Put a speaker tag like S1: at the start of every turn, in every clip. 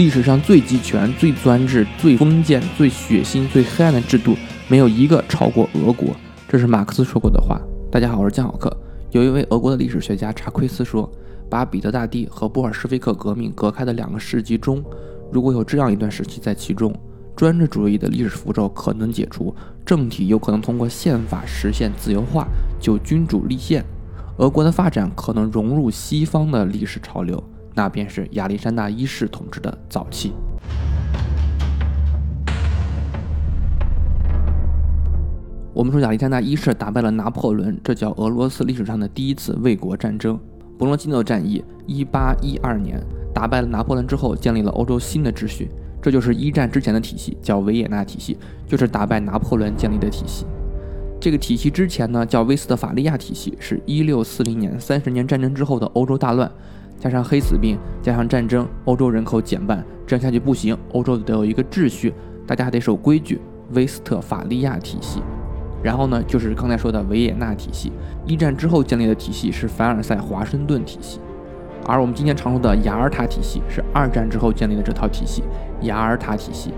S1: 历史上最集权、最专制、最封建、最血腥、最黑暗的制度，没有一个超过俄国。这是马克思说过的话。大家好，我是江好克。有一位俄国的历史学家查奎斯说，把彼得大帝和布尔什维克革命隔开的两个世纪中，如果有这样一段时期在其中，专制主义的历史符咒可能解除，政体有可能通过宪法实现自由化，就君主立宪，俄国的发展可能融入西方的历史潮流。那便是亚历山大一世统治的早期。我们说亚历山大一世打败了拿破仑，这叫俄罗斯历史上的第一次卫国战争——博罗基诺战役。一八一二年打败了拿破仑之后，建立了欧洲新的秩序，这就是一战之前的体系，叫维也纳体系，就是打败拿破仑建立的体系。这个体系之前呢，叫威斯特法利亚体系，是一六四零年三十年战争之后的欧洲大乱。加上黑死病，加上战争，欧洲人口减半，这样下去不行。欧洲得有一个秩序，大家还得守规矩。威斯特法利亚体系，然后呢，就是刚才说的维也纳体系。一战之后建立的体系是凡尔赛华盛顿体系，而我们今天常说的雅尔塔体系是二战之后建立的这套体系。雅尔塔体系，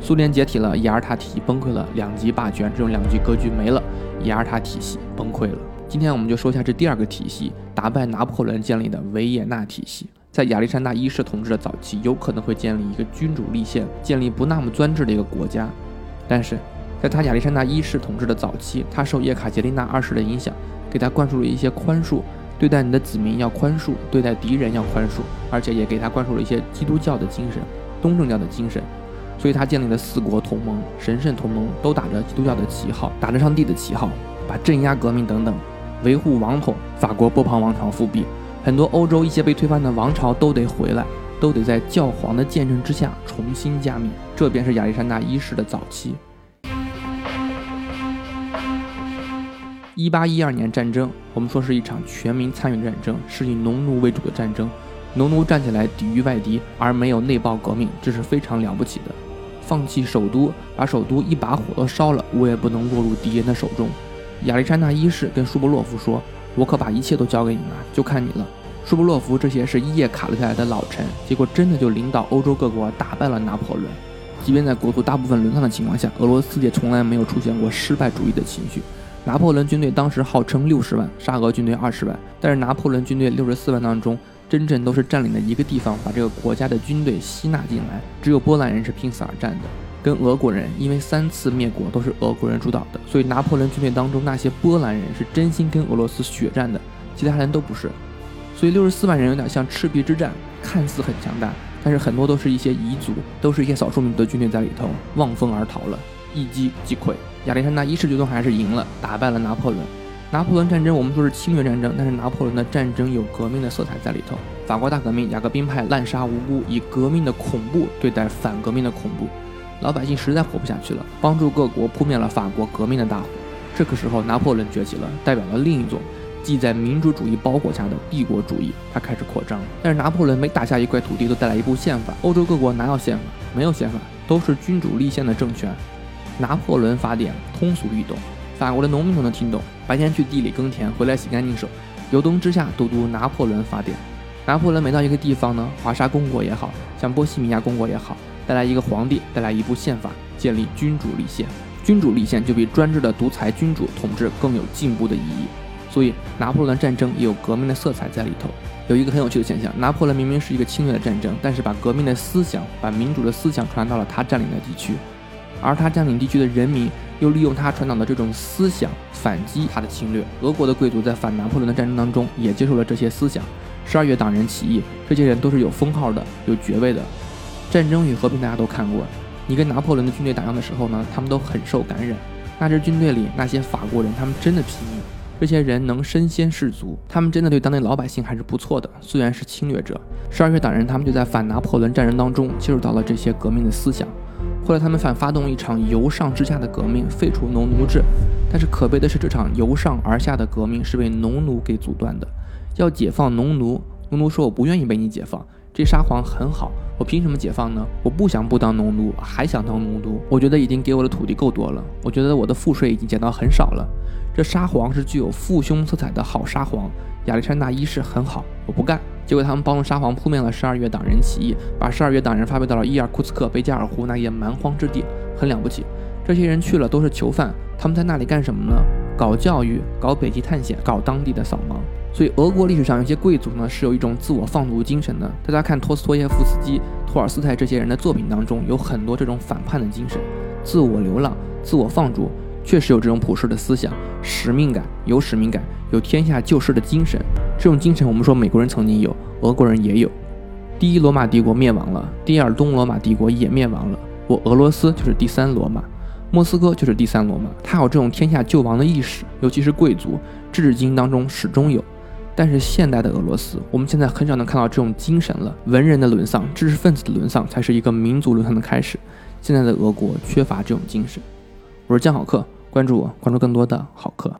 S1: 苏联解体了，雅尔塔体系崩溃了，两极霸权这种两极格局没了，雅尔塔体系崩溃了。今天我们就说一下这第二个体系，打败拿破仑建立的维也纳体系。在亚历山大一世统治的早期，有可能会建立一个君主立宪、建立不那么专制的一个国家。但是，在他亚历山大一世统治的早期，他受叶卡捷琳娜二世的影响，给他灌输了一些宽恕，对待你的子民要宽恕，对待敌人要宽恕，而且也给他灌输了一些基督教的精神、东正教的精神。所以他建立了四国同盟、神圣同盟，都打着基督教的旗号，打着上帝的旗号，把镇压革命等等。维护王统，法国波旁王朝复辟，很多欧洲一些被推翻的王朝都得回来，都得在教皇的见证之下重新加冕。这便是亚历山大一世的早期。一八一二年战争，我们说是一场全民参与的战争，是以农奴为主的战争。农奴站起来抵御外敌，而没有内爆革命，这是非常了不起的。放弃首都，把首都一把火都烧了，我也不能落入敌人的手中。亚历山大一世跟舒伯洛夫说：“我可把一切都交给你了，就看你了。”舒伯洛夫这些是一夜卡了下来的老臣，结果真的就领导欧洲各国打败了拿破仑。即便在国土大部分沦丧的情况下，俄罗斯也从来没有出现过失败主义的情绪。拿破仑军队当时号称六十万，沙俄军队二十万，但是拿破仑军队六十四万当中，真正都是占领了一个地方，把这个国家的军队吸纳进来，只有波兰人是拼死而战的。跟俄国人，因为三次灭国都是俄国人主导的，所以拿破仑军队当中那些波兰人是真心跟俄罗斯血战的，其他人都不是。所以六十四万人有点像赤壁之战，看似很强大，但是很多都是一些彝族，都是一些少数民族的军队在里头，望风而逃了，一击即溃。亚历山大一世最终还是赢了，打败了拿破仑。拿破仑战争我们说是侵略战争，但是拿破仑的战争有革命的色彩在里头。法国大革命，雅各宾派滥杀无辜，以革命的恐怖对待反革命的恐怖。老百姓实在活不下去了，帮助各国扑灭了法国革命的大火。这个时候，拿破仑崛起了，代表了另一种既在民主主义包裹下的帝国主义，他开始扩张。但是拿破仑每打下一块土地，都带来一部宪法。欧洲各国哪有宪法？没有宪法，都是君主立宪的政权。拿破仑法典通俗易懂，法国的农民都能听懂。白天去地里耕田，回来洗干净手，油灯之下都读拿破仑法典。拿破仑每到一个地方呢，华沙公国也好像波西米亚公国也好。带来一个皇帝，带来一部宪法，建立君主立宪。君主立宪就比专制的独裁君主统治更有进步的意义。所以，拿破仑战争也有革命的色彩在里头。有一个很有趣的现象：拿破仑明明是一个侵略的战争，但是把革命的思想、把民主的思想传到了他占领的地区，而他占领地区的人民又利用他传导的这种思想反击他的侵略。俄国的贵族在反拿破仑的战争当中也接受了这些思想。十二月党人起义，这些人都是有封号的、有爵位的。战争与和平，大家都看过。你跟拿破仑的军队打仗的时候呢，他们都很受感染。那支军队里那些法国人，他们真的拼命。这些人能身先士卒，他们真的对当地老百姓还是不错的。虽然是侵略者，十二月党人他们就在反拿破仑战争当中接触到了这些革命的思想。后来他们反发动一场由上至下的革命，废除农奴制。但是可悲的是，这场由上而下的革命是被农奴给阻断的。要解放农奴，农奴说我不愿意被你解放。这沙皇很好，我凭什么解放呢？我不想不当农奴，还想当农奴。我觉得已经给我的土地够多了，我觉得我的赋税已经减到很少了。这沙皇是具有父兄色彩的好沙皇，亚历山大一世很好，我不干。结果他们帮助沙皇扑灭了十二月党人起义，把十二月党人发配到了伊尔库茨克、贝加尔湖那一蛮荒之地，很了不起。这些人去了都是囚犯，他们在那里干什么呢？搞教育，搞北极探险，搞当地的扫盲。所以俄国历史上有些贵族呢是有一种自我放逐精神的。大家看托斯托耶夫斯基、托尔斯泰这些人的作品当中，有很多这种反叛的精神，自我流浪、自我放逐，确实有这种普世的思想、使命感，有使命感，有天下救世的精神。这种精神，我们说美国人曾经有，俄国人也有。第一罗马帝国灭亡了，第二东罗马帝国也灭亡了，我俄罗斯就是第三罗马，莫斯科就是第三罗马。他有这种天下救亡的意识，尤其是贵族，至今当中始终有。但是现代的俄罗斯，我们现在很少能看到这种精神了。文人的沦丧，知识分子的沦丧，才是一个民族沦丧的开始。现在的俄国缺乏这种精神。我是江好客，关注我，关注更多的好客。